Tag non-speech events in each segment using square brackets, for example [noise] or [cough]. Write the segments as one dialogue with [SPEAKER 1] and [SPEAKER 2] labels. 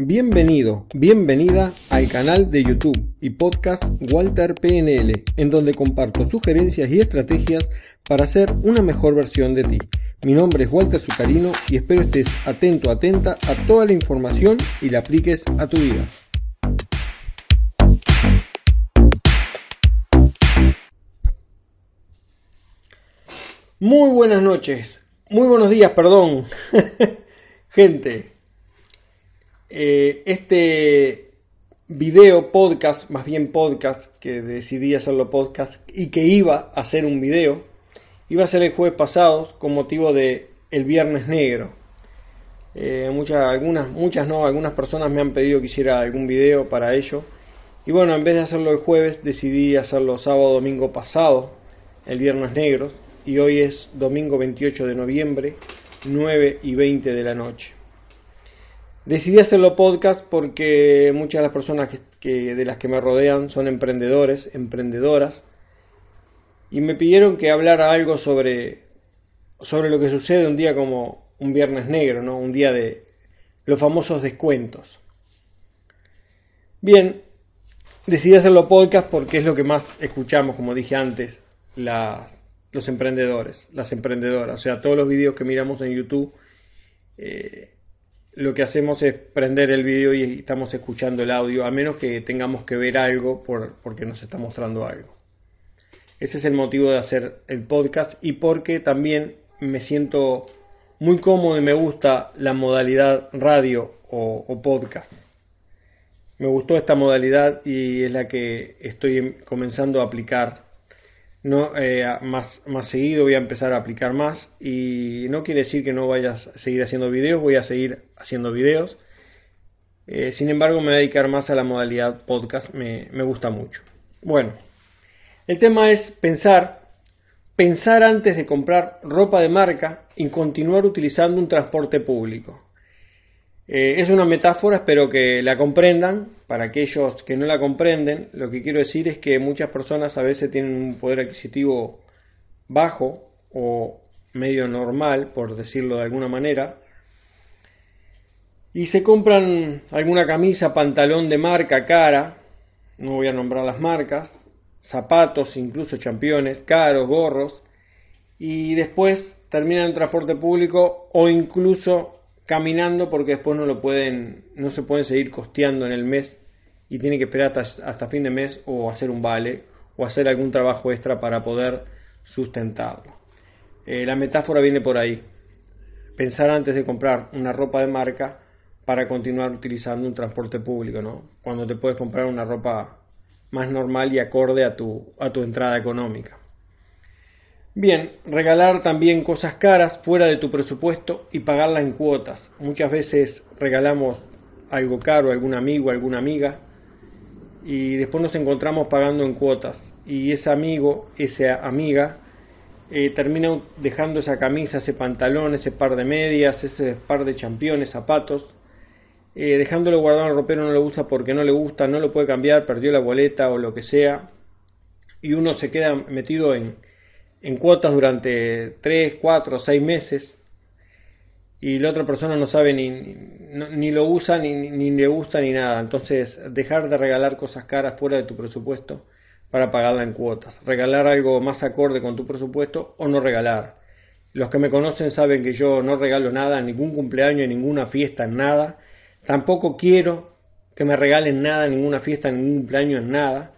[SPEAKER 1] Bienvenido, bienvenida al canal de YouTube y podcast Walter PNL, en donde comparto sugerencias y estrategias para ser una mejor versión de ti. Mi nombre es Walter Zucarino y espero estés atento, atenta a toda la información y la apliques a tu vida. Muy buenas noches, muy buenos días, perdón. [laughs] Gente, eh, este video podcast, más bien podcast, que decidí hacerlo podcast y que iba a hacer un video, iba a ser el jueves pasado con motivo de el Viernes Negro. Eh, muchas, algunas, muchas no, algunas personas me han pedido que hiciera algún video para ello. Y bueno, en vez de hacerlo el jueves, decidí hacerlo sábado, domingo pasado, el Viernes Negro, y hoy es domingo 28 de noviembre, 9 y 20 de la noche. Decidí hacerlo podcast porque muchas de las personas que, de las que me rodean son emprendedores, emprendedoras, y me pidieron que hablara algo sobre, sobre lo que sucede un día como un viernes negro, ¿no? un día de los famosos descuentos. Bien, decidí hacerlo podcast porque es lo que más escuchamos, como dije antes, los emprendedores, las emprendedoras. O sea, todos los vídeos que miramos en YouTube, eh, lo que hacemos es prender el vídeo y estamos escuchando el audio, a menos que tengamos que ver algo por, porque nos está mostrando algo. Ese es el motivo de hacer el podcast y porque también me siento muy cómodo y me gusta la modalidad radio o, o podcast. Me gustó esta modalidad y es la que estoy comenzando a aplicar no eh, más, más seguido voy a empezar a aplicar más y no quiere decir que no vaya a seguir haciendo videos, voy a seguir haciendo videos. Eh, sin embargo, me voy a dedicar más a la modalidad podcast, me, me gusta mucho. Bueno, el tema es pensar, pensar antes de comprar ropa de marca y continuar utilizando un transporte público. Eh, es una metáfora, espero que la comprendan. Para aquellos que no la comprenden, lo que quiero decir es que muchas personas a veces tienen un poder adquisitivo bajo o medio normal, por decirlo de alguna manera, y se compran alguna camisa, pantalón de marca cara, no voy a nombrar las marcas, zapatos, incluso championes, caros, gorros, y después terminan en transporte público o incluso caminando porque después no lo pueden, no se pueden seguir costeando en el mes y tiene que esperar hasta, fin de mes o hacer un vale o hacer algún trabajo extra para poder sustentarlo. Eh, la metáfora viene por ahí. Pensar antes de comprar una ropa de marca para continuar utilizando un transporte público, ¿no? Cuando te puedes comprar una ropa más normal y acorde a tu, a tu entrada económica. Bien, regalar también cosas caras fuera de tu presupuesto y pagarla en cuotas. Muchas veces regalamos algo caro a algún amigo, a alguna amiga y después nos encontramos pagando en cuotas y ese amigo, esa amiga eh, termina dejando esa camisa, ese pantalón, ese par de medias, ese par de championes, zapatos, eh, dejándolo guardado en el ropero, no lo usa porque no le gusta, no lo puede cambiar, perdió la boleta o lo que sea, y uno se queda metido en, en cuotas durante 3, 4, 6 meses y la otra persona no sabe ni, ni, lo usa, ni, ni, le gusta, ni nada. Entonces, dejar de regalar cosas caras fuera de tu presupuesto para pagarla en cuotas. Regalar algo más acorde con tu presupuesto o no regalar. Los que me conocen saben que yo no regalo nada, ningún cumpleaños, ninguna fiesta, nada. Tampoco quiero que me regalen nada, ninguna fiesta, ningún cumpleaños, nada.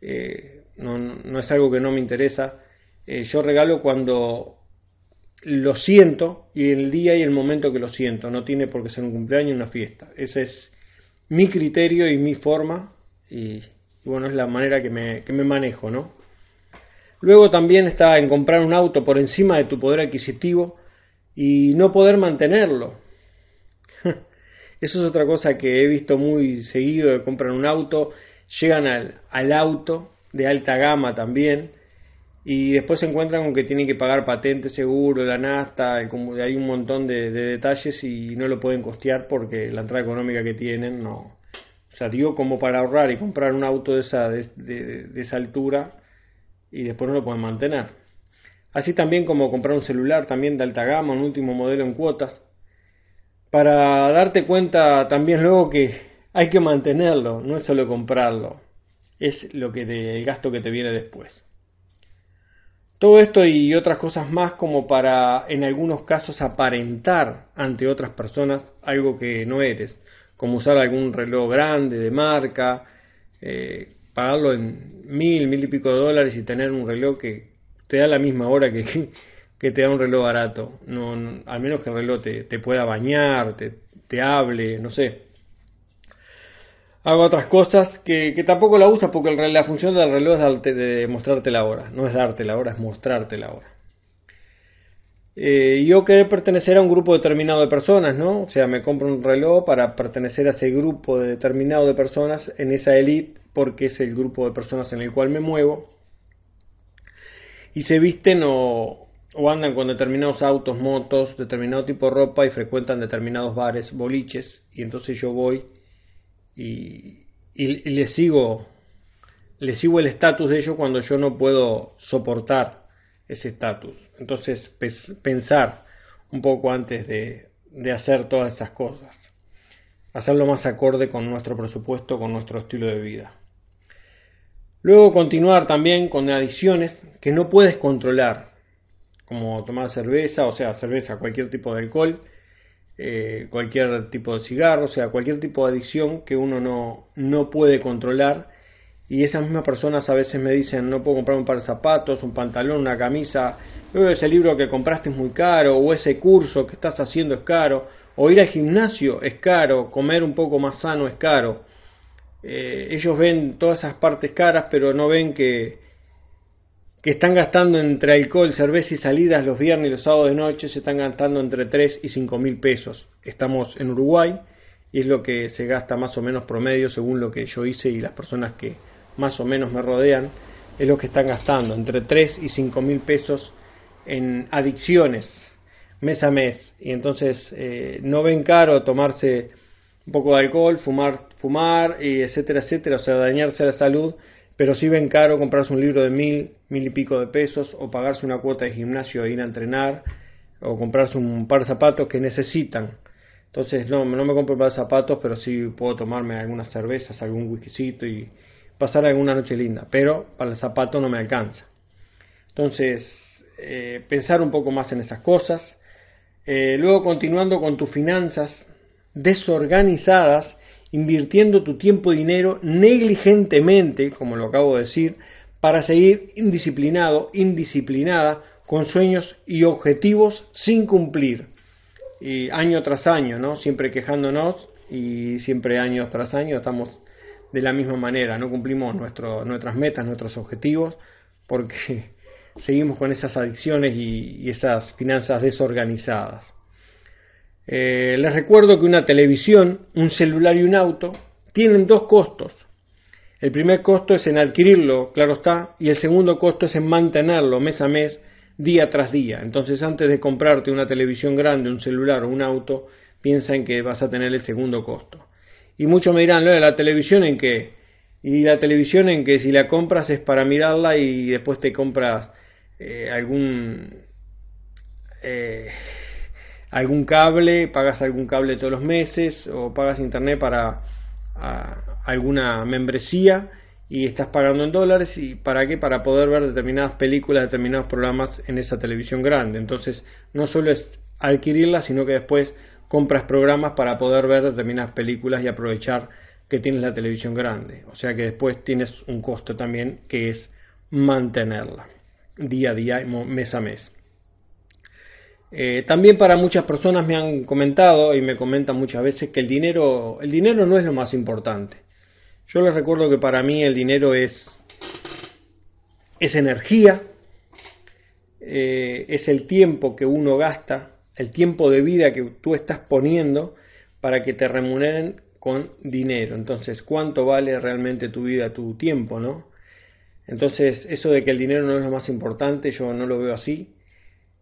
[SPEAKER 1] Eh, no, no es algo que no me interesa eh, yo regalo cuando lo siento y el día y el momento que lo siento. No tiene por qué ser un cumpleaños una fiesta. Ese es mi criterio y mi forma y, bueno, es la manera que me, que me manejo, ¿no? Luego también está en comprar un auto por encima de tu poder adquisitivo y no poder mantenerlo. [laughs] Eso es otra cosa que he visto muy seguido de comprar un auto, llegan al, al auto de alta gama también, y después se encuentran con que tienen que pagar patente, seguro, la nafta, hay un montón de, detalles y no lo pueden costear porque la entrada económica que tienen no. O sea, digo como para ahorrar y comprar un auto de esa, de, esa altura y después no lo pueden mantener. Así también como comprar un celular también de alta gama, un último modelo en cuotas. para darte cuenta también luego que hay que mantenerlo, no es solo comprarlo, es lo que el gasto que te viene después. Todo esto y otras cosas más como para en algunos casos aparentar ante otras personas algo que no eres, como usar algún reloj grande de marca, eh, pagarlo en mil, mil y pico de dólares y tener un reloj que te da la misma hora que, [laughs] que te da un reloj barato. No, al menos que el reloj te, te pueda bañar, te, te, hable, no sé. Hago otras cosas que, tampoco la usas porque la función del reloj es darte, de mostrarte la hora. No es darte la hora, es mostrarte la hora. Eh, yo querer pertenecer a un grupo determinado de personas, ¿no? O sea, me compro un reloj para pertenecer a ese grupo determinado de personas en esa elite porque es el grupo de personas en el cual me muevo. Y se visten o, o andan con determinados autos, motos, determinado tipo de ropa y frecuentan determinados bares, boliches. Y entonces yo voy y, y, y les sigo, les sigo el estatus de ellos cuando yo no puedo soportar ese estatus. Entonces, pensar un poco antes de, de hacer todas esas cosas. Hacerlo más acorde con nuestro presupuesto, con nuestro estilo de vida. Luego continuar también con adicciones que no puedes controlar, como tomar cerveza, o sea, cerveza, cualquier tipo de alcohol, eh, cualquier tipo de cigarro, o sea, cualquier tipo de adicción que uno no, no puede controlar y esas mismas personas a veces me dicen no puedo comprar un par de zapatos, un pantalón, una camisa, ese libro que compraste es muy caro, o ese curso que estás haciendo es caro, o ir al gimnasio es caro, comer un poco más sano es caro. Eh, ellos ven todas esas partes caras, pero no ven que, que están gastando entre alcohol, cerveza y salidas los viernes y los sábados de noche, se están gastando entre 3 y 5 mil pesos. Estamos en Uruguay y es lo que se gasta más o menos promedio según lo que yo hice y las personas que más o menos me rodean, es lo que están gastando, entre 3 y 5 mil pesos en adicciones mes a mes. Y entonces eh, no ven caro tomarse un poco de alcohol, fumar, fumar, y etcétera, etcétera, o sea, dañarse la salud, pero sí ven caro comprarse un libro de mil, mil y pico de pesos, o pagarse una cuota de gimnasio e ir a entrenar, o comprarse un par de zapatos que necesitan. Entonces, no, no me compro un par de zapatos, pero sí puedo tomarme algunas cervezas, algún whiskycito y, pasar alguna noche linda, pero para el zapato no me alcanza. Entonces, eh, pensar un poco más en esas cosas. Eh, luego, continuando con tus finanzas desorganizadas, invirtiendo tu tiempo y dinero negligentemente, como lo acabo de decir, para seguir indisciplinado, indisciplinada, con sueños y objetivos sin cumplir. Y año tras año, ¿no? Siempre quejándonos y siempre año tras año estamos de la misma manera, no cumplimos nuestro, nuestras metas, nuestros objetivos, porque [laughs] seguimos con esas adicciones y, esas finanzas desorganizadas. Eh, les recuerdo que una televisión, un celular y un auto tienen dos costos. El primer costo es en adquirirlo, claro está, y el segundo costo es en mantenerlo mes a mes, día tras día. Entonces antes de comprarte una televisión grande, un celular o un auto, piensa en que vas a tener el segundo costo. Y muchos me dirán, la televisión en que, y la televisión en que si la compras es para mirarla y después te compras eh, algún, eh, algún cable, pagas algún cable todos los meses o pagas internet para alguna membresía y estás pagando en dólares y para qué para poder ver determinadas películas determinados programas en esa televisión grande entonces no solo es adquirirla sino que después compras programas para poder ver determinadas películas y aprovechar que tienes la televisión grande. O sea que después tienes un costo también que es mantenerla día a día, mes a mes. Eh, también para muchas personas me han comentado y me comentan muchas veces que el dinero, el dinero no es lo más importante. Yo les recuerdo que para mí el dinero es, es energía, eh, es el tiempo que uno gasta el tiempo de vida que tú estás poniendo para que te remuneren con dinero. Entonces, ¿cuánto vale realmente tu vida, tu tiempo, no? Entonces, eso de que el dinero no es lo más importante, yo no lo veo así.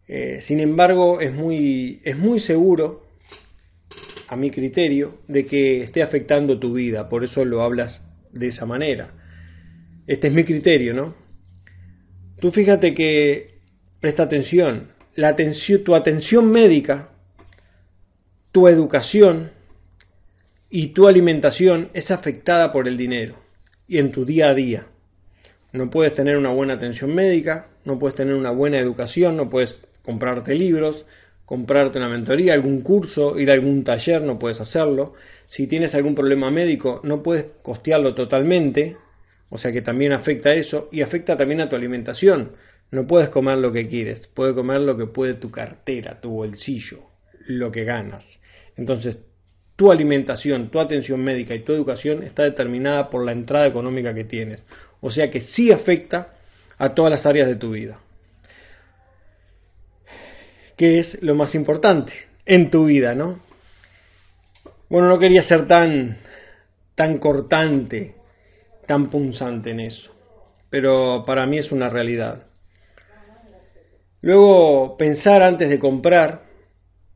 [SPEAKER 1] Eh, sin embargo, es muy, es muy seguro, a mi criterio, de que esté afectando tu vida. Por eso lo hablas de esa manera. Este es mi criterio, ¿no? Tú fíjate que, presta atención, la atención, tu atención médica tu educación y tu alimentación es afectada por el dinero y en tu día a día. No puedes tener una buena atención médica, no puedes tener una buena educación, no puedes comprarte libros, comprarte una mentoría, algún curso, ir a algún taller, no puedes hacerlo. Si tienes algún problema médico, no puedes costearlo totalmente, o sea que también afecta eso y afecta también a tu alimentación. No puedes comer lo que quieres, puedes comer lo que puede tu cartera, tu bolsillo, lo que ganas. Entonces, tu alimentación, tu atención médica y tu educación está determinada por la entrada económica que tienes. O sea que sí afecta a todas las áreas de tu vida. ¿Qué es lo más importante en tu vida, no? Bueno, no quería ser tan tan cortante, tan punzante en eso, pero para mí es una realidad. Luego, pensar antes de comprar,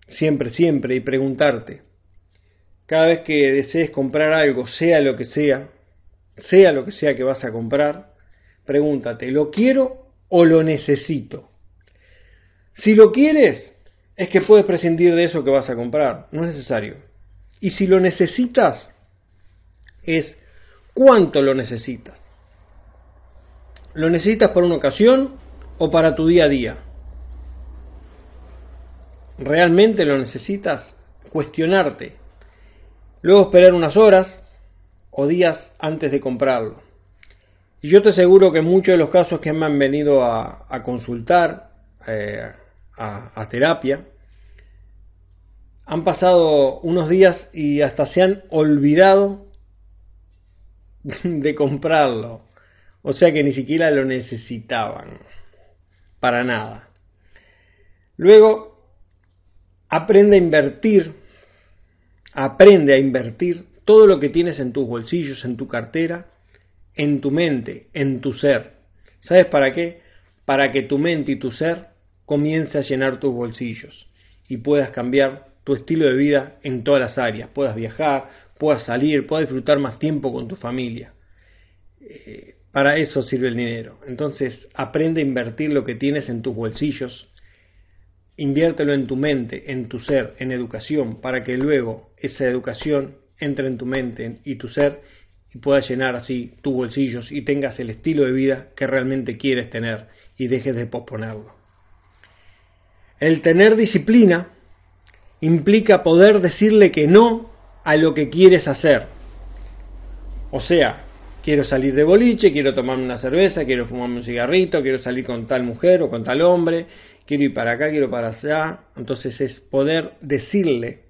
[SPEAKER 1] siempre, siempre, y preguntarte, cada vez que desees comprar algo, sea lo que sea, sea lo que sea que vas a comprar, pregúntate, ¿lo quiero o lo necesito? Si lo quieres, es que puedes prescindir de eso que vas a comprar, no es necesario. Y si lo necesitas, es cuánto lo necesitas. ¿Lo necesitas para una ocasión o para tu día a día? ¿Realmente lo necesitas? Cuestionarte. Luego esperar unas horas o días antes de comprarlo. Y yo te aseguro que muchos de los casos que me han venido a, consultar, eh, a, terapia, han pasado unos días y hasta se han olvidado [laughs] de comprarlo. O sea que ni siquiera lo necesitaban. Para nada. Luego, aprende a invertir. Aprende a invertir todo lo que tienes en tus bolsillos, en tu cartera, en tu mente, en tu ser. ¿Sabes para qué? Para que tu mente y tu ser comience a llenar tus bolsillos y puedas cambiar tu estilo de vida en todas las áreas, puedas viajar, puedas salir, puedas disfrutar más tiempo con tu familia. Eh, para eso sirve el dinero. Entonces, aprende a invertir lo que tienes en tus bolsillos, inviértelo en tu mente, en tu ser, en educación, para que luego esa educación entre en tu mente y tu ser y puedas llenar así tus bolsillos y tengas el estilo de vida que realmente quieres tener y dejes de posponerlo. El tener disciplina implica poder decirle que no a lo que quieres hacer. O sea, quiero salir de boliche, quiero tomarme una cerveza, quiero fumarme un cigarrito, quiero salir con tal mujer o con tal hombre, quiero ir para acá, quiero para allá. Entonces es poder decirle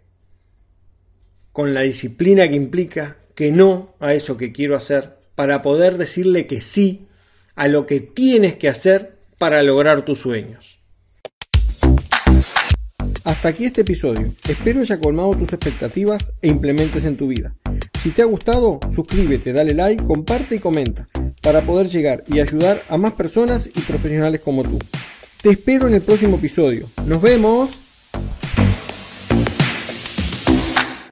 [SPEAKER 1] con la disciplina que implica que no a eso que quiero hacer, para poder decirle que sí a lo que tienes que hacer para lograr tus sueños. Hasta aquí este episodio. Espero haya colmado tus expectativas e implementes en tu vida. Si te ha gustado, suscríbete, dale like, comparte y comenta para poder llegar y ayudar a más personas y profesionales como tú. Te espero en el próximo episodio. Nos vemos.